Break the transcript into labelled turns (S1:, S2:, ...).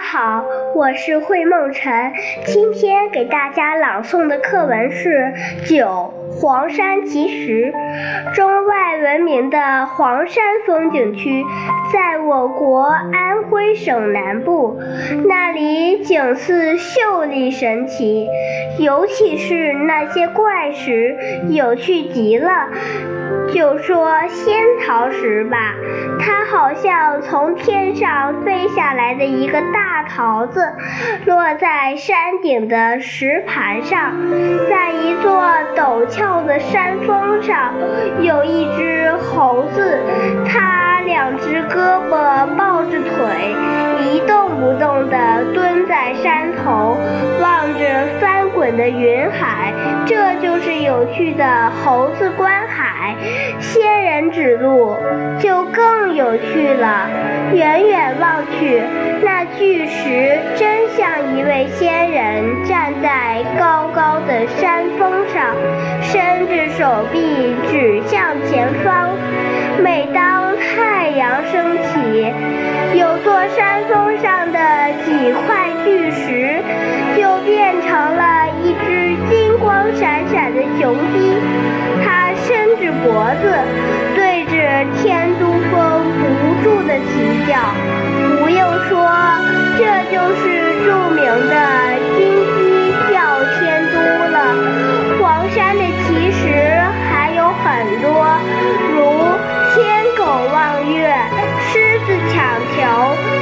S1: 好，我是惠梦辰，今天给大家朗诵的课文是《九黄山奇石》。中外闻名的黄山风景区在我国安徽省南部，那里景色秀丽神奇，尤其是那些怪石，有趣极了。就说仙桃石吧，它好像从天上飞下来的一个大桃子，落在山顶的石盘上。在一座陡峭的山峰上，有一只猴子，它两只胳膊抱着腿，一动不动地蹲在山头，望着翻滚的云海。这就是有趣的猴子观海。仙人指路就更有趣了。远远望去，那巨石真像一位仙人站在高高的山峰上，伸着手臂指向前方。每当太阳升起，有座山峰上的几块巨石就变成了一只金光闪闪的雄鸡。他伸直脖子，对着天都峰不住的啼叫，不用说，这就是著名的金鸡叫天都了，黄山的奇石还有很多，如天狗望月、狮子抢球。